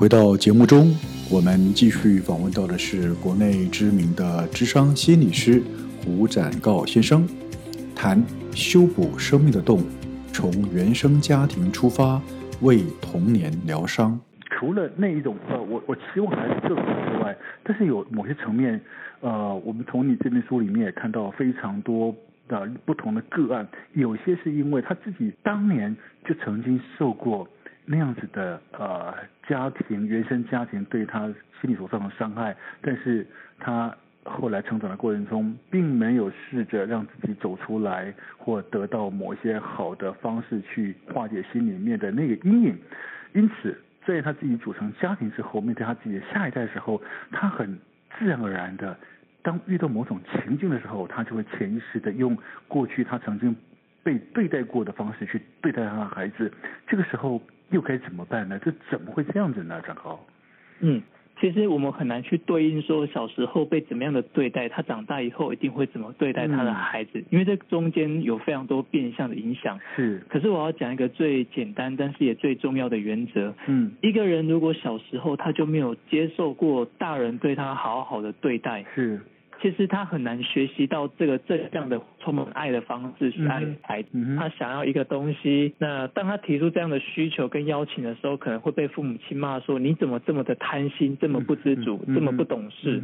回到节目中，我们继续访问到的是国内知名的智商心理师胡展告先生，谈修补生命的洞，从原生家庭出发，为童年疗伤。除了那一种呃，我我期望还是这种之外，但是有某些层面，呃，我们从你这本书里面也看到非常多的不同的个案，有些是因为他自己当年就曾经受过。那样子的呃家庭原生家庭对他心理所造成伤害，但是他后来成长的过程中，并没有试着让自己走出来，或得到某些好的方式去化解心里面的那个阴影。因此，在他自己组成家庭之后，面对他自己的下一代的时候，他很自然而然的，当遇到某种情境的时候，他就会潜意识的用过去他曾经被对待过的方式去对待他的孩子。这个时候。又该怎么办呢？这怎么会这样子呢？张高，嗯，其实我们很难去对应说小时候被怎么样的对待，他长大以后一定会怎么对待他的孩子，嗯、因为这中间有非常多变相的影响。是，可是我要讲一个最简单，但是也最重要的原则。嗯，一个人如果小时候他就没有接受过大人对他好好的对待，是。其实他很难学习到这个正向的充满爱的方式去爱孩子。嗯。他想要一个东西，那当他提出这样的需求跟邀请的时候，可能会被父母亲骂说：“你怎么这么的贪心，这么不知足，这么不懂事？”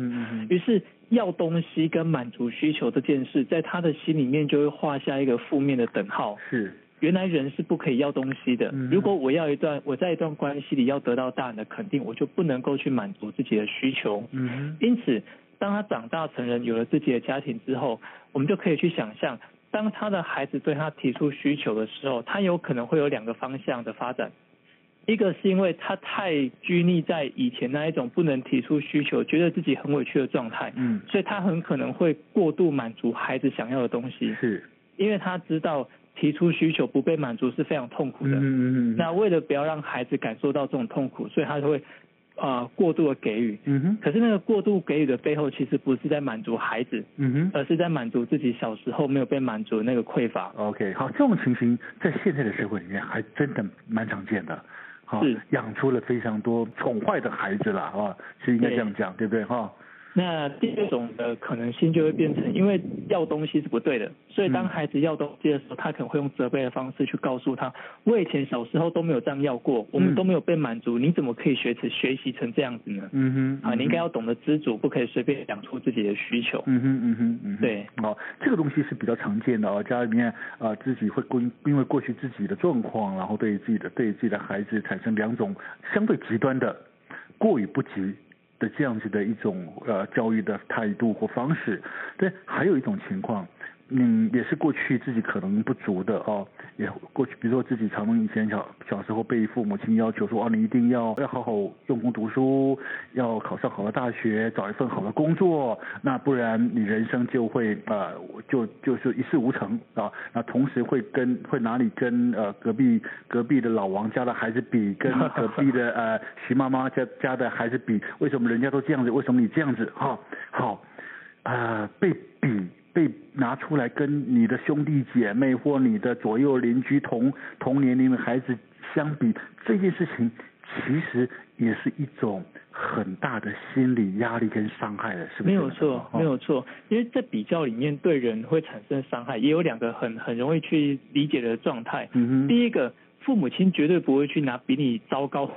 于是要东西跟满足需求这件事，在他的心里面就会画下一个负面的等号。是，原来人是不可以要东西的。如果我要一段，我在一段关系里要得到大人的肯定，我就不能够去满足自己的需求。嗯。因此。当他长大成人，有了自己的家庭之后，我们就可以去想象，当他的孩子对他提出需求的时候，他有可能会有两个方向的发展。一个是因为他太拘泥在以前那一种不能提出需求，觉得自己很委屈的状态，嗯，所以他很可能会过度满足孩子想要的东西，是，因为他知道提出需求不被满足是非常痛苦的，嗯嗯嗯，那为了不要让孩子感受到这种痛苦，所以他就会。啊、呃，过度的给予，嗯哼，可是那个过度给予的背后，其实不是在满足孩子，嗯哼，而是在满足自己小时候没有被满足的那个匮乏。OK，好，这种情形在现在的社会里面还真的蛮常见的，好，养出了非常多宠坏的孩子了，啊，是应该这样讲，对，对不对，哈？那第二种的可能性就会变成，因为要东西是不对的，所以当孩子要东西的时候，他可能会用责备的方式去告诉他，我以前小时候都没有这样要过，我们都没有被满足，你怎么可以学成学习成这样子呢？嗯哼，啊，你应该要懂得知足，不可以随便讲出自己的需求。嗯哼嗯哼嗯哼，对，哦，这个东西是比较常见的哦，家里面啊自己会因因为过去自己的状况，然后对自己的对自己的孩子产生两种相对极端的过与不及。的这样子的一种呃教育的态度或方式，对还有一种情况。嗯，也是过去自己可能不足的哦，也过去，比如说自己常常以前小小时候被父母亲要求说，哦，你一定要要好好用功读书，要考上好的大学，找一份好的工作，那不然你人生就会呃就就是一事无成啊。那同时会跟会哪里跟呃隔壁隔壁的老王家的孩子比，跟 隔壁的呃徐妈妈家家的孩子比，为什么人家都这样子，为什么你这样子？哈、哦，好，啊、呃，被比。被拿出来跟你的兄弟姐妹或你的左右邻居同同年龄的孩子相比，这件事情其实也是一种很大的心理压力跟伤害的，是不是？没有错，没有错，因为在比较里面对人会产生伤害，也有两个很很容易去理解的状态。嗯哼，第一个，父母亲绝对不会去拿比你糟糕。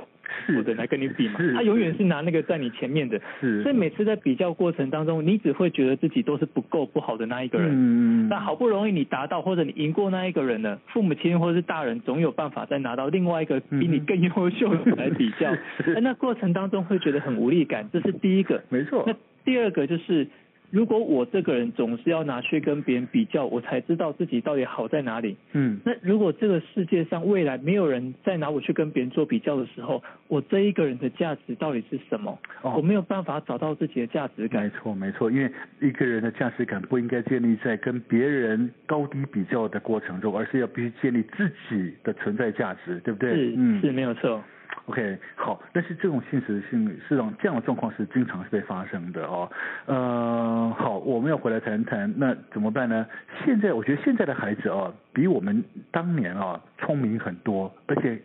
是的，来跟你比嘛，他永远是拿那个在你前面的，是，所以每次在比较过程当中，你只会觉得自己都是不够不好的那一个人。嗯，那好不容易你达到或者你赢过那一个人了，父母亲或者是大人总有办法再拿到另外一个比你更优秀的来比较，那那过程当中会觉得很无力感，这是第一个。没错。那第二个就是。如果我这个人总是要拿去跟别人比较，我才知道自己到底好在哪里。嗯，那如果这个世界上未来没有人再拿我去跟别人做比较的时候，我这一个人的价值到底是什么？哦，我没有办法找到自己的价值感。没错，没错，因为一个人的价值感不应该建立在跟别人高低比较的过程中，而是要必须建立自己的存在价值，对不对？是，嗯，是没有错。OK，好，但是这种现实性是让这样的状况是经常是被发生的哦。呃，好，我们要回来谈谈，那怎么办呢？现在我觉得现在的孩子哦，比我们当年啊聪明很多，而且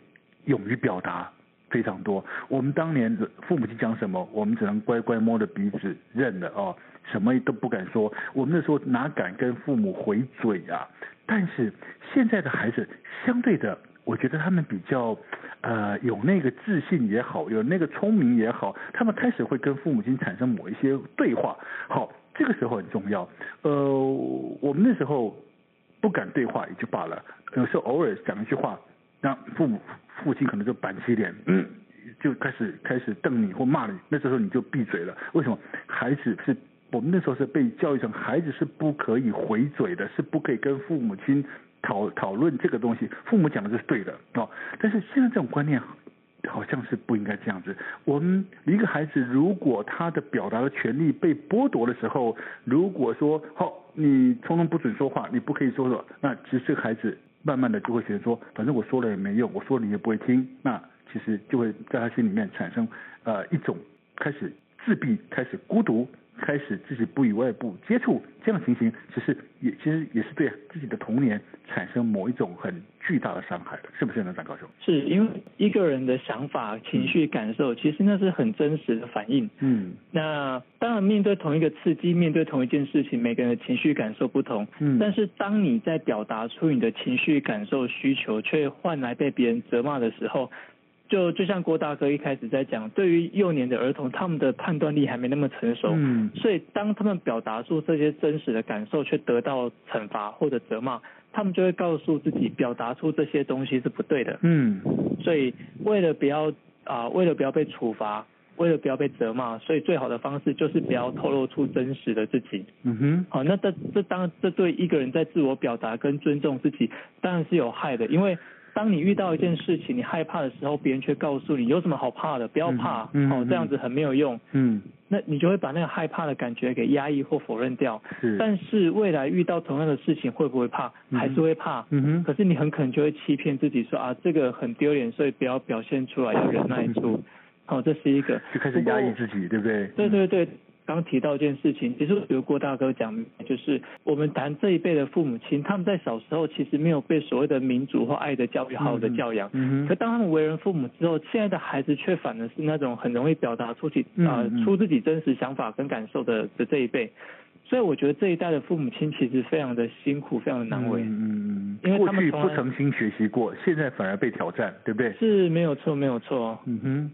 勇于表达，非常多。我们当年父母亲讲什么，我们只能乖乖摸着鼻子认了哦，什么都不敢说。我们那时候哪敢跟父母回嘴啊？但是现在的孩子相对的，我觉得他们比较呃有那个自信也好，有那个聪明也好，他们开始会跟父母亲产生某一些对话。好，这个时候很重要。呃，我们那时候不敢对话也就罢了，有时候偶尔讲一句话。那父母父亲可能就板起脸，嗯，就开始开始瞪你或骂你，那时候你就闭嘴了。为什么？孩子是我们那时候是被教育成孩子是不可以回嘴的，是不可以跟父母亲讨讨论这个东西。父母讲的就是对的哦。但是现在这种观念好像是不应该这样子。我们一个孩子如果他的表达的权利被剥夺的时候，如果说好，你通通不准说话，你不可以说说，那其实这个孩子。慢慢的就会觉得说，反正我说了也没用，我说你也不会听，那其实就会在他心里面产生呃一种开始自闭、开始孤独。开始自己不与外部接触，这样的情形其实也其实也是对自己的童年产生某一种很巨大的伤害的，是不是呢，张高雄？是因为一个人的想法、情绪、感受，其实那是很真实的反应。嗯，那当然面对同一个刺激，面对同一件事情，每个人的情绪感受不同。嗯，但是当你在表达出你的情绪感受需求，却换来被别人责骂的时候。就就像郭大哥一开始在讲，对于幼年的儿童，他们的判断力还没那么成熟，嗯，所以当他们表达出这些真实的感受，却得到惩罚或者责骂，他们就会告诉自己，表达出这些东西是不对的，嗯，所以为了不要啊、呃，为了不要被处罚，为了不要被责骂，所以最好的方式就是不要透露出真实的自己，嗯哼，好，那这这当这对一个人在自我表达跟尊重自己，当然是有害的，因为。当你遇到一件事情，你害怕的时候，别人却告诉你有什么好怕的，不要怕，嗯嗯、哦，这样子很没有用。嗯，那你就会把那个害怕的感觉给压抑或否认掉。是，但是未来遇到同样的事情，会不会怕？还是会怕。嗯哼。可是你很可能就会欺骗自己说啊，这个很丢脸，所以不要表现出来，要忍耐住。好、哦，这是一个。就开始压抑自己，对不对？对对对。刚提到一件事情，其实比如郭大哥讲，就是我们谈这一辈的父母亲，他们在小时候其实没有被所谓的民主或爱的教育好好的教养，嗯，可当他们为人父母之后，现在的孩子却反而是那种很容易表达出去啊、呃、出自己真实想法跟感受的的这一辈，所以我觉得这一代的父母亲其实非常的辛苦，非常的难为，嗯，因为他们过去不曾经学习过，现在反而被挑战，对不对？是没有错，没有错，嗯哼。